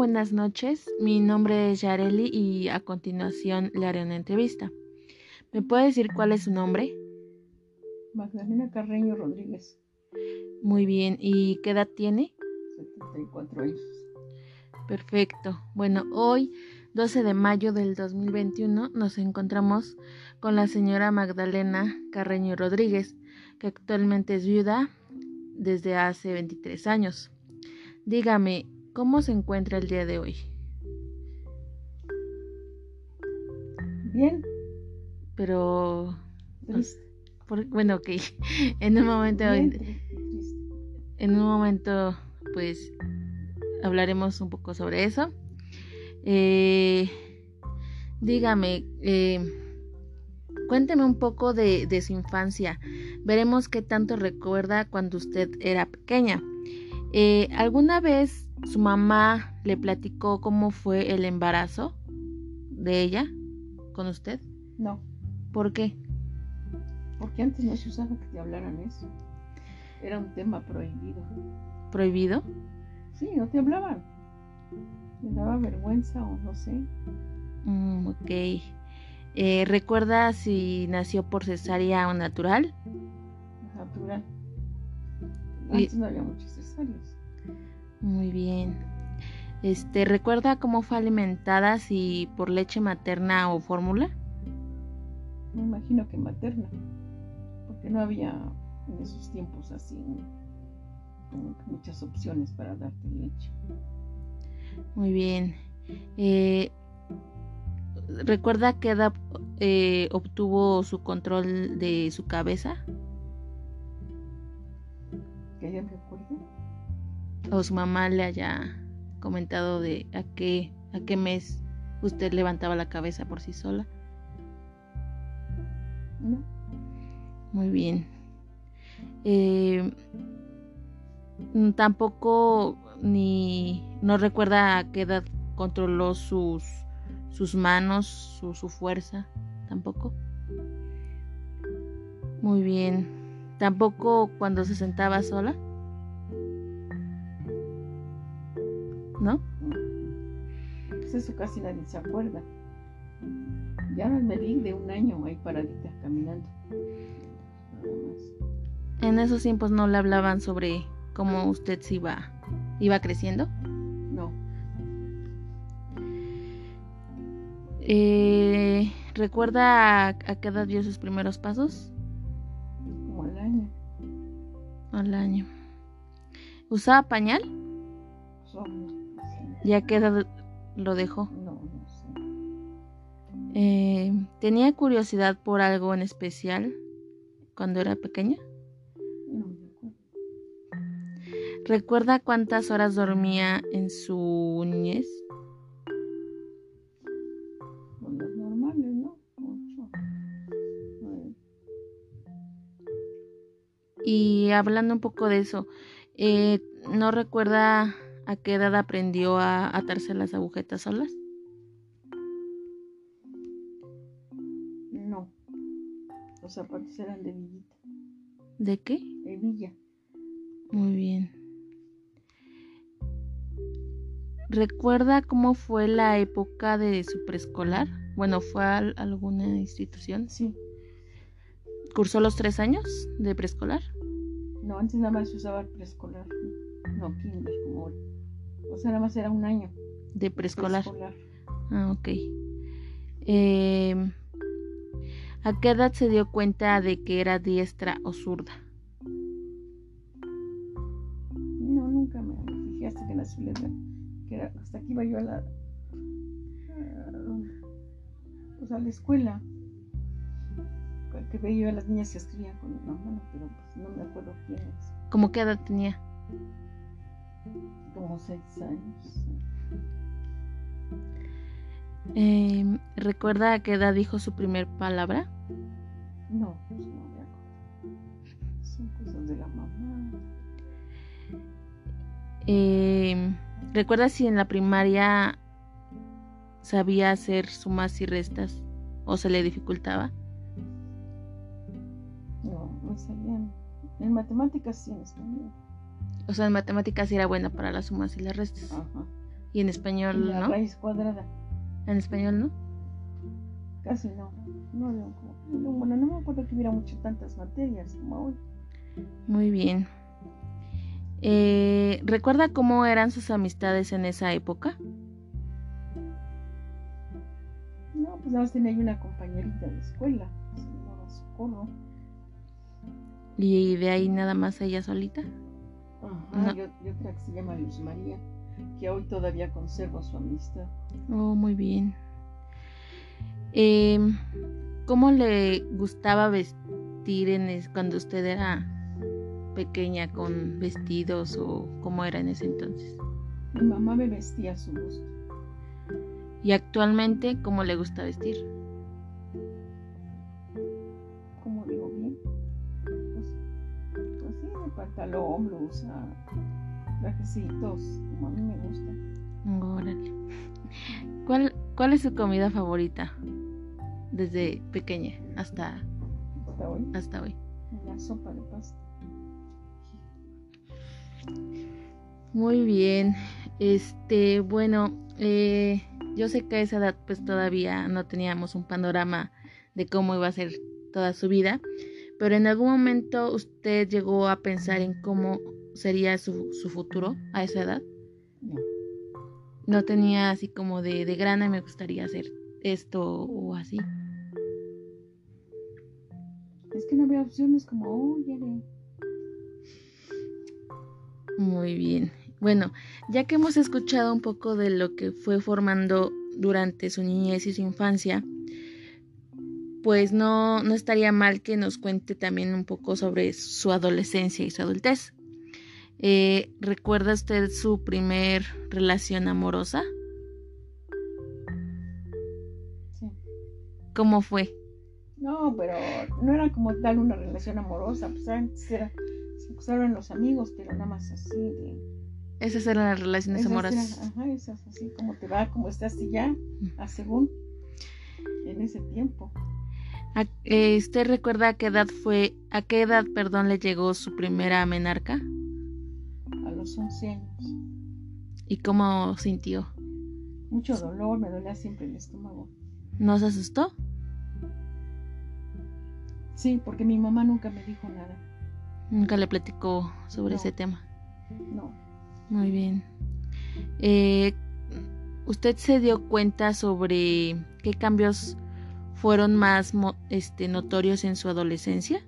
Buenas noches. Mi nombre es Yareli y a continuación le haré una entrevista. ¿Me puede decir cuál es su nombre? Magdalena Carreño Rodríguez, Muy bien. ¿Y qué edad tiene? 74 años. Perfecto. Bueno, hoy, 12 de mayo del 2021, nos encontramos con la señora Magdalena Carreño Rodríguez, que actualmente es viuda desde hace 23 años. Dígame, ¿cómo se encuentra el día de hoy? Bien, Pero, triste. por- bueno, ok, en un momento, Bien, triste, triste. en un momento, pues, hablaremos un poco sobre eso. Eh, dígame, eh, cuénteme un poco de, de su infancia. Veremos qué tanto recuerda cuando usted era pequeña. Eh, ¿Alguna vez su mamá le platicó cómo fue el embarazo de ella con usted? No, ¿Por qué? porque antes no se usaba que te hablaran eso. Era un tema prohibido. ¿Prohibido? Sí, no te hablaban. Me daba vergüenza o no sé. Mm, ok. Eh, ¿Recuerda si nació por cesárea o natural? Natural. Y- Antes no había muchos Muy bien. Este, ¿recuerda cómo fue alimentada, si por leche materna o fórmula? Me imagino que materna. Porque no había en esos tiempos así muchas opciones para darte leche. Muy bien. Eh, ¿Recuerda qué edad eh, obtuvo su control de su cabeza? Que yo me acuerde. ¿O su mamá le haya comentado de a qué, a qué mes usted levantaba la cabeza por sí sola? No, Muy bien. Eh, tampoco ni no recuerda a qué edad controló sus sus manos, su, su fuerza, tampoco. Muy bien. Tampoco cuando se sentaba sola. Pues eso casi nadie se acuerda. Ya me vi de un año ahí paradita caminando. Nada más. En esos tiempos no le hablaban sobre cómo usted se iba iba creciendo. No, Eh, ¿Recuerda a, a qué edad dio sus primeros pasos? como al año. Al año. ¿Usaba pañal? Solo, sí. ¿Y a qué edad lo dejó? No, no sé. Eh, ¿Tenía curiosidad por algo en especial cuando era pequeña? No. ¿Recuerda cuántas horas dormía en su niñez? Con las normales, ¿no? Ocho. Nueve. Y hablando un poco de eso, eh, ¿no recuerda a qué edad aprendió a atarse las agujetas solas? No. Los zapatos eran de villita. ¿De qué? De villa. Muy bien. ¿Recuerda cómo fue la época de su preescolar? Bueno, ¿fue a al- alguna institución? Sí. ¿Cursó los tres años de preescolar? No, antes nada más se usaba preescolar. No, kinder, como ahora. O sea, nada más era un año. De preescolar. Ah, ok. Eh, ¿A qué edad se dio cuenta de que era diestra o zurda? No, nunca me fijé hasta que nació edad. Que era, hasta aquí iba yo a la. a- pues a la escuela. Que veía yo a las niñas que escribían con la mano, pero pues no me acuerdo quiénes. ¿Cómo qué edad tenía? Como seis años. Eh, ¿Recuerda a qué edad dijo su primer palabra? No, pues no me acuerdo. Son cosas de la mamá. Eh, ¿Recuerda si en la primaria sabía hacer sumas y restas o se le dificultaba? No, no sabían. En matemáticas sí, en español. O sea, en matemáticas era buena para las sumas y las restas. Ajá. ¿Y en español la no? raíz cuadrada. ¿En español no? Casi no. No, no, como- no, bueno, no me acuerdo que hubiera mucho tantas materias como hoy. Muy bien. Eh, ¿Recuerda cómo eran sus amistades en esa época? No, pues nada más tenía yo una compañerita de escuela. Se llamaba Socorro. Y de ahí nada más ella solita. Ajá, No. y, otra que se llama Luz María, que hoy todavía conservo su amistad. Oh, muy bien. Em, ¿Cómo le gustaba vestir en cuando usted era pequeña con vestidos o cómo era en ese entonces? Mi mamá me vestía a su gusto. Y actualmente, ¿cómo le gusta vestir? Pantalón, blusa, trajecitos, como a mí me gusta. Órale. ¿Cuál, ¿Cuál es su comida favorita? Desde pequeña hasta, Hasta hoy, hasta hoy. una sopa de pasta. Muy bien. Este, bueno, eh, yo sé que a esa edad pues todavía no teníamos un panorama de cómo iba a ser toda su vida, pero en algún momento usted llegó a pensar en cómo sería su, su futuro a esa edad. No, No tenía así como de, de grana me gustaría hacer esto o así. es que no había opciones como, oh, ya. Muy bien. Bueno, ya que hemos escuchado un poco de lo que fue formando durante su niñez y su infancia, pues no, no estaría mal que nos cuente también un poco sobre su adolescencia y su adultez. Eh, ¿Recuerda usted su primer relación amorosa? Sí. ¿Cómo fue? No, pero no era como tal una relación amorosa, pues antes era, se usaron los amigos, pero nada más así de... Esas eran las relaciones esas amorosas. eran, ajá, esas así como te va, como estás y ya, a según, en ese tiempo. ¿A- eh, ¿Usted recuerda a qué edad fue, a qué edad, perdón, le llegó su primera menarca? a los 11 años. ¿Y cómo sintió? Mucho dolor, me dolía siempre el estómago. ¿No se asustó? Sí, porque mi mamá nunca me dijo nada. Nunca le platicó sobre No. ese tema. No, Muy bien. Eh, ¿Usted se dio cuenta sobre qué cambios fueron más este, notorios en su adolescencia?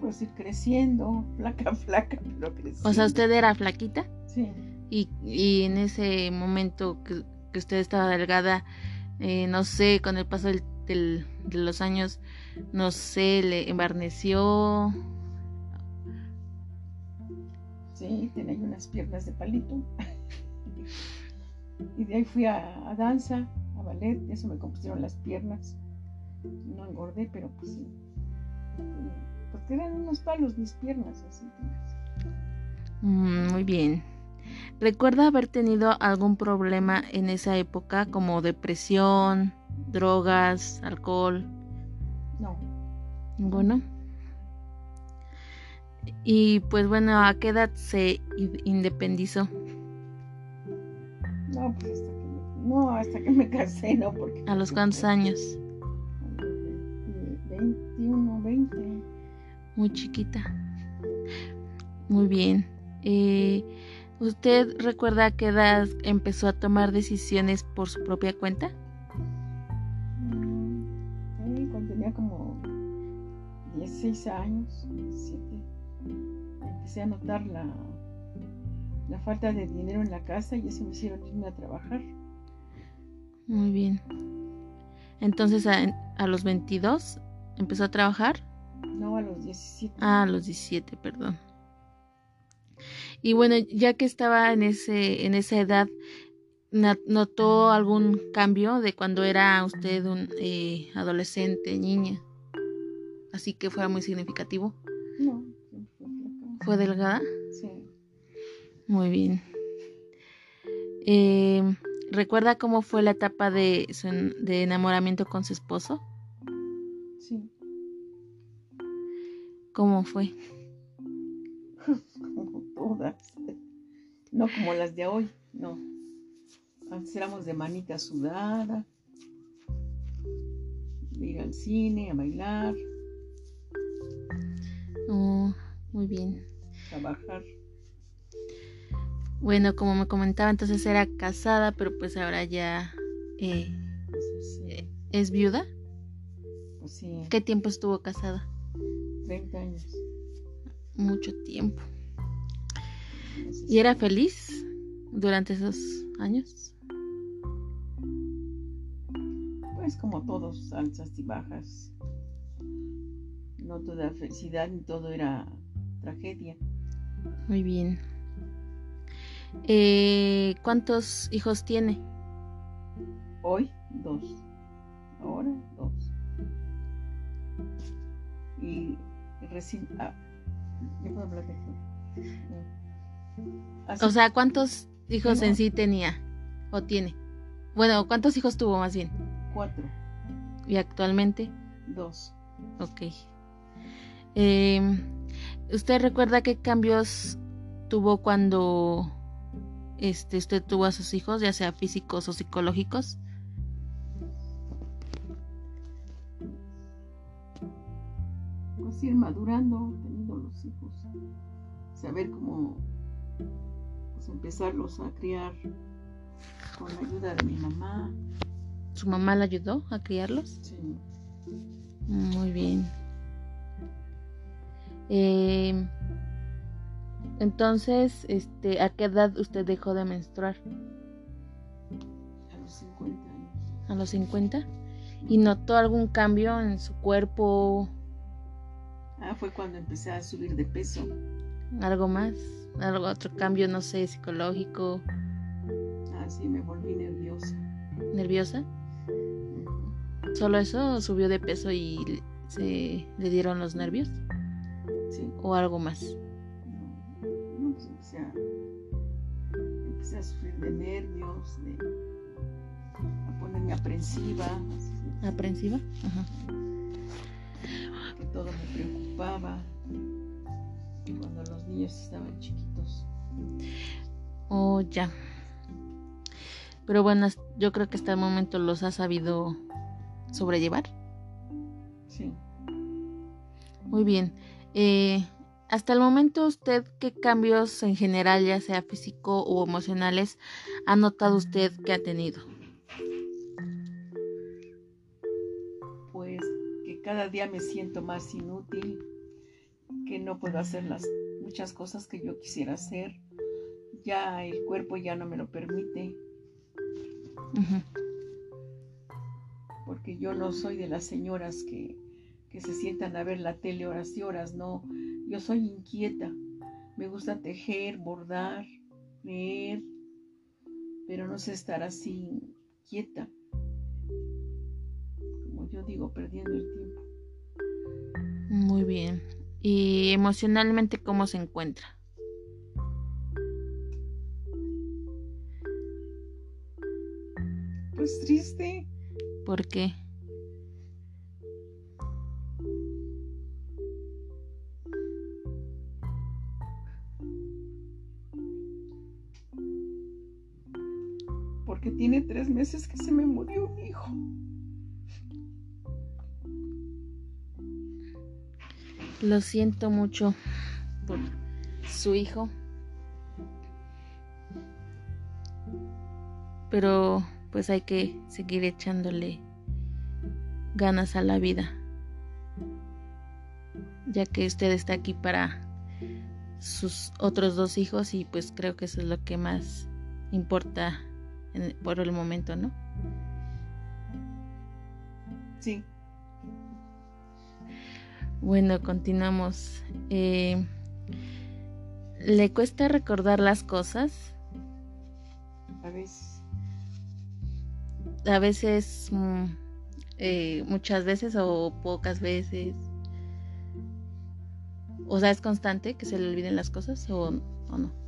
pues ir creciendo, flaca, flaca, pero creciendo. O sea, usted era flaquita Sí, y, y en ese momento que, que usted estaba delgada, eh, no sé, con el paso del- del- de los años, no sé, le embarneció. Sí, tenía unas piernas de palito. y de ahí fui a, a danza, a ballet, eso me compusieron las piernas. No engordé, pero pues sí. Pues eran unos palos mis piernas, así. Mm, Muy bien. ¿Recuerda haber tenido algún problema en esa época como depresión, drogas, alcohol? No, Ninguno. Y pues bueno, ¿a qué edad se independizó? no, pues hasta que, no, hasta que me casé, no, porque... ¿A los cuántos años? A los veinte- 21, 20. Muy chiquita. Muy bien. Eh, ¿Usted recuerda a qué edad empezó a tomar decisiones por su propia cuenta? Mm, sí, cuando tenía como 16 años, 17, empecé a notar la, la falta de dinero en la casa y eso me hicieron irme a trabajar. Muy bien. Entonces a, a los 22 empezó a trabajar. No, a los 17. Ah, a los 17, perdón. Y bueno, ya que estaba en ese en esa edad, ¿notó algún cambio de cuando era usted un eh, adolescente, niña? Así que fuera muy significativo. No. ¿Fue delgada? Sí, Muy bien. Eh, ¿Recuerda cómo fue la etapa de, su en- de enamoramiento con su esposo? sí. ¿Cómo fue? como todas. No como las de hoy, no. Antes éramos de manita sudada, de ir al cine, a bailar. Oh, muy bien. Trabajar. Bueno, como me comentaba, entonces era casada, pero pues ahora ya eh, pues, eh, es viuda. Pues sí. ¿Qué tiempo estuvo casada? 30 años. Mucho tiempo. ¿Y era feliz durante esos años? Pues como todos, altas y bajas. No toda felicidad ni todo era tragedia. Muy bien. Eh, ¿Cuántos hijos tiene? Hoy, dos. Ahora, dos. Y recién... Ah, ¿ya puedo hablar de esto? O sea, ¿cuántos hijos en sí tenía o tiene? Bueno, ¿cuántos hijos tuvo más bien? Cuatro. ¿Y actualmente? Dos. Ok. Eh, ¿Usted recuerda qué cambios tuvo cuando este, usted tuvo a sus hijos, ya sea físicos o psicológicos? Pues ir madurando, teniendo los hijos. Saber cómo pues, empezarlos a criar con la ayuda de mi mamá. ¿Su mamá la ayudó a criarlos? Sí. Muy bien. Eh, entonces, este, ¿a qué edad usted dejó de menstruar? A los 50 años. ¿A los 50? ¿Y notó algún cambio en su cuerpo? Ah, fue cuando empecé a subir de peso. ¿Algo más? ¿Algo otro cambio, no sé, psicológico? Ah, sí, me volví nerviosa. ¿Nerviosa? ¿Solo eso? ¿Subió de peso y se le dieron los nervios? Sí. ¿O algo más? No, no pues empecé a, empecé a sufrir de nervios, de, a ponerme aprensiva. ¿Aprensiva? Ajá. que todo me preocupaba. Cuando los niños estaban chiquitos. Oh, ya. Pero bueno, yo creo que hasta el momento los ha sabido sobrellevar. Sí. Muy bien. Eh, hasta el momento, ¿usted qué cambios en general, ya sea físico o emocionales, ha notado usted que ha tenido? Pues que cada día me siento más inútil, que no puedo hacer las muchas cosas que yo quisiera hacer. Ya el cuerpo ya no me lo permite, porque yo no soy de las señoras que, que se sientan a ver la tele horas y horas, no. Yo soy inquieta. Me gusta tejer, bordar, leer, pero no sé estar así quieta. Como yo digo, perdiendo el tiempo. Muy bien. ¿Y emocionalmente cómo se encuentra? Pues triste. ¿Por qué? Tres meses que se me murió mi hijo. Lo siento mucho por su hijo. Pero pues hay que seguir echándole ganas a la vida. Ya que usted está aquí para sus otros dos hijos y pues creo que eso es lo que más importa en- por el momento, ¿no? Sí, Bueno, continuamos. Eh, ¿Le cuesta recordar las cosas? a veces. A veces, mm, eh, muchas veces o pocas veces. O sea, ¿es constante que se le olviden las cosas o, o no?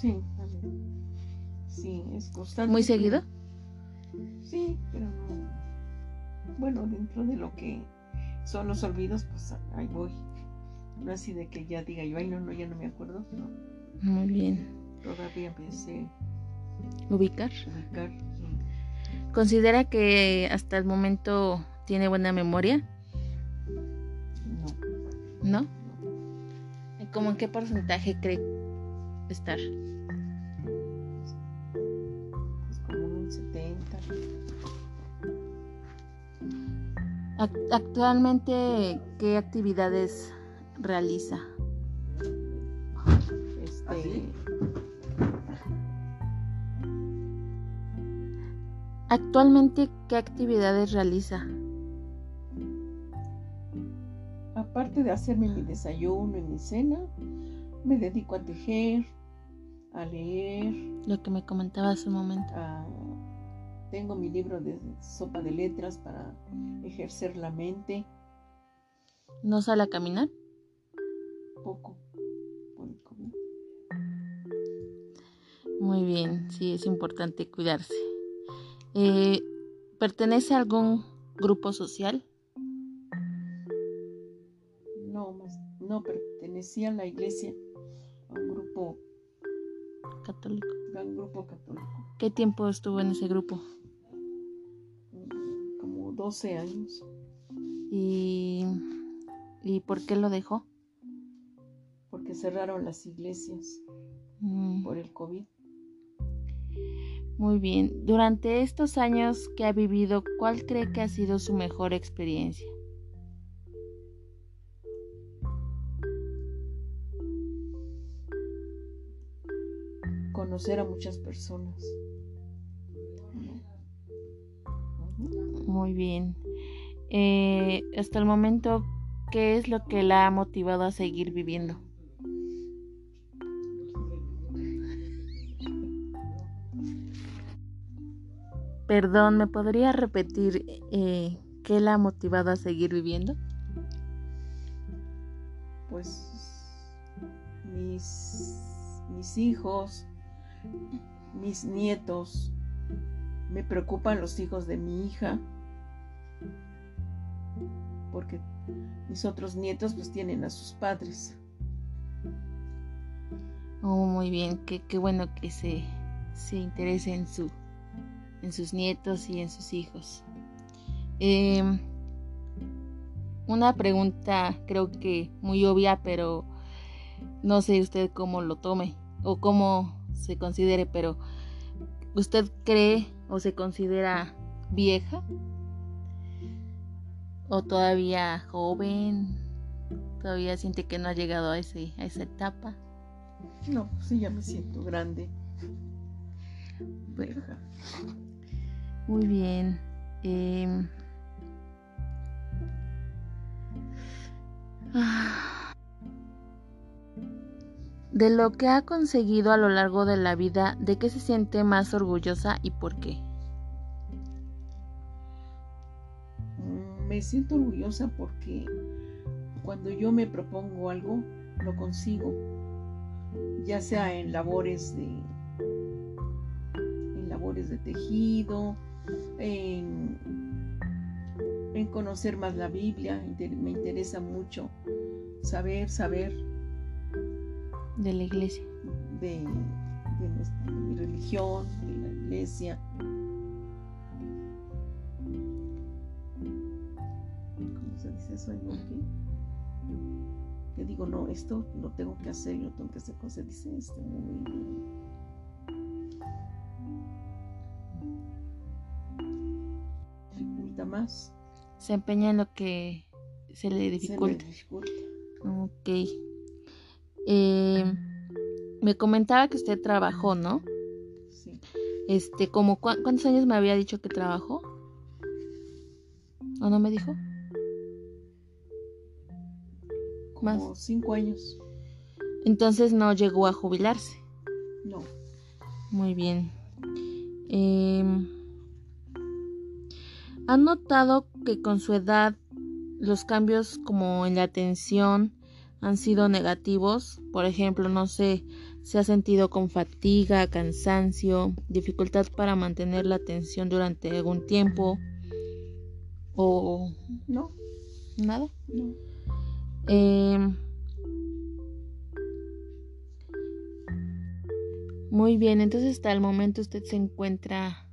Sí, ver. Sí, es constante. ¿Muy seguido? Sí, pero no. Bueno, dentro de lo que son los olvidos, pues ahí voy. No así de que ya diga yo, ay, no, no, ya no me acuerdo. No. Muy bien. Todavía empecé Ubicar. ubicar. ¿Considera que hasta el momento tiene buena memoria? No. ¿No? ¿Cómo en qué porcentaje cree estar? Pues como un 70. Ac- Actualmente, ¿qué actividades realiza? Este, Actualmente, ¿qué actividades realiza? aparte de hacerme mi desayuno y mi cena, me dedico a tejer, a leer, Lo que me comentaba hace un momento. a- tengo mi libro de sopa de letras para ejercer la mente ¿No sale a caminar? poco por el COVID. Muy bien, sí, es importante cuidarse. Eh, ¿Pertenece a algún grupo social? No, no pertenecía a la iglesia, Católico. grupo ¿Qué tiempo estuvo en ese grupo? como 12 años. ¿Y, y por qué lo dejó? porque cerraron las iglesias Mm, por el COVID. Muy bien. Durante estos años que ha vivido, ¿cuál cree que ha sido su mejor experiencia? Conocer a muchas personas. Muy bien. Eh, hasta el momento, ¿qué es lo que la ha motivado a seguir viviendo? Perdón, ¿me podría repetir eh, qué la ha motivado a seguir viviendo? Pues mis, mis hijos, mis nietos, me preocupan los hijos de mi hija, porque mis otros nietos pues tienen a sus padres. Oh, muy bien, qué, qué bueno que se, se interese en, su, en sus nietos y en sus hijos. Em, una pregunta creo que muy obvia, pero no sé usted cómo lo tome o cómo se considere, pero ¿usted cree o se considera vieja? ¿O todavía joven? ¿Todavía siente que no ha llegado a, ese, a esa etapa? No, sí, ya me siento grande. Bueno, vieja. Muy bien. Em, ah. De lo que ha conseguido a lo largo de la vida, ¿de qué se siente más orgullosa y por qué? Mm, Me siento orgullosa porque cuando yo me propongo algo, lo consigo, ya sea en labores de, labores de tejido, en, conocer más la Biblia, me interesa mucho saber, saber De la iglesia. de, de nuestra- de mi religión, de la iglesia. ¿Cómo se dice eso? ¿En qué? Que digo, no, esto lo tengo que hacer y lo tengo que hacer. ¿Cómo se dice esto? Muy... Dificulta más. Se empeña en lo que se le se me dificulta. dificulta. Ok. Em, me comentaba que usted trabajó, ¿no? Sí. Este, como ¿cuántos años me había dicho que trabajó? ¿O no me dijo? Más. Como cinco años. Entonces no llegó a jubilarse. No. Muy bien. Em, ¿Ha notado que con su edad los cambios como en la atención han sido negativos? Por ejemplo, no sé, se ha sentido con fatiga, cansancio, dificultad para mantener la atención durante algún tiempo o No. ¿Nada? No. Em, muy bien, entonces hasta el momento usted se encuentra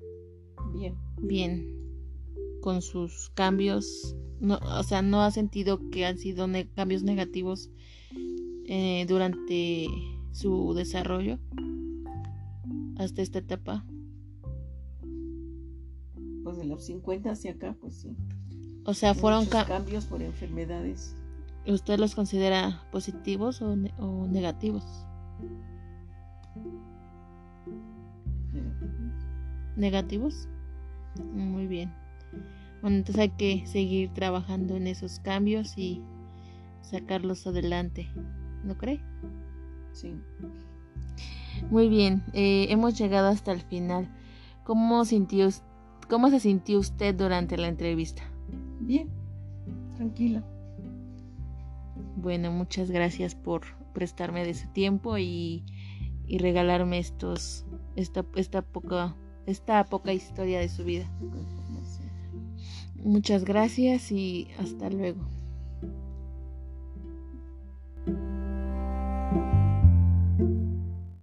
Bien. bien con sus cambios. No, o sea, no ha sentido que han sido ne- cambios negativos eh, durante su desarrollo hasta esta etapa. Pues de los 50 hacia acá, pues sí. O sea, fueron ca- cambios por enfermedades. ¿Usted los considera positivos o, ne- o negativos? ¿Negativos? Muy bien. Bueno, entonces hay que seguir trabajando en esos cambios y sacarlos adelante. ¿No cree? Sí. Muy bien, eh, hemos llegado hasta el final. ¿Cómo, sintió, ¿Cómo se sintió usted durante la entrevista? Bien. Tranquila. Bueno, muchas gracias por prestarme de su tiempo y, y regalarme estos, esta, esta, poca, esta poca historia de su vida. Muchas gracias y hasta luego.